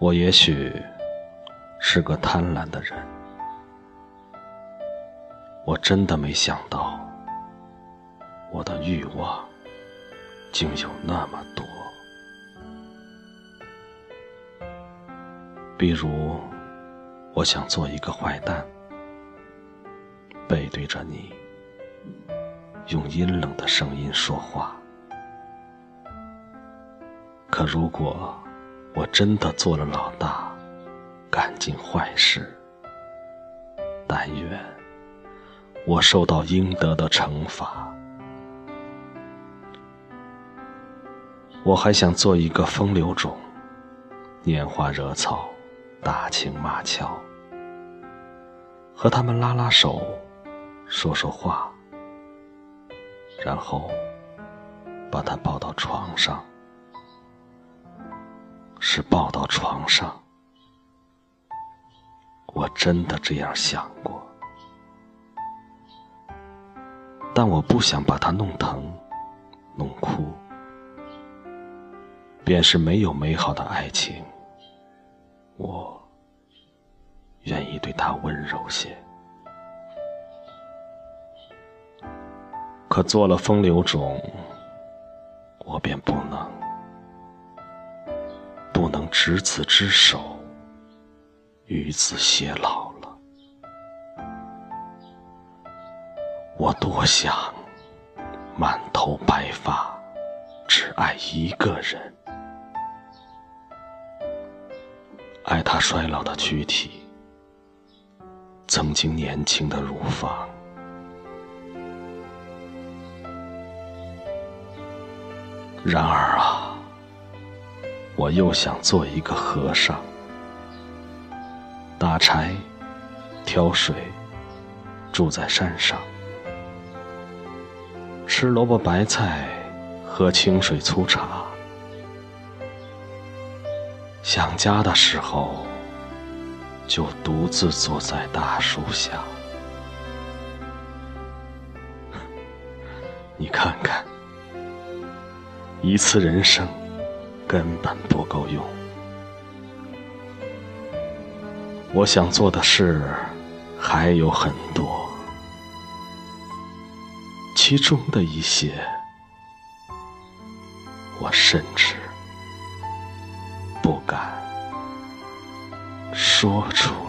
我也许是个贪婪的人，我真的没想到，我的欲望竟有那么多。比如，我想做一个坏蛋，背对着你，用阴冷的声音说话。可如果我真的做了老大，干尽坏事，但愿我受到应得的惩罚。我还想做一个风流种，拈花惹草，打情骂俏，和他们拉拉手，说说话，然后把他抱到床上。是抱到床上，我真的这样想过，但我不想把他弄疼、弄哭。便是没有美好的爱情，我愿意对他温柔些。可做了风流种，我便不不能执子之手，与子偕老了。我多想满头白发，只爱一个人，爱他衰老的躯体，曾经年轻的乳房。然而啊。我又想做一个和尚，打柴、挑水，住在山上，吃萝卜白菜，喝清水粗茶。想家的时候，就独自坐在大树下。你看看，一次人生。根本不够用。我想做的事还有很多，其中的一些，我甚至不敢说出。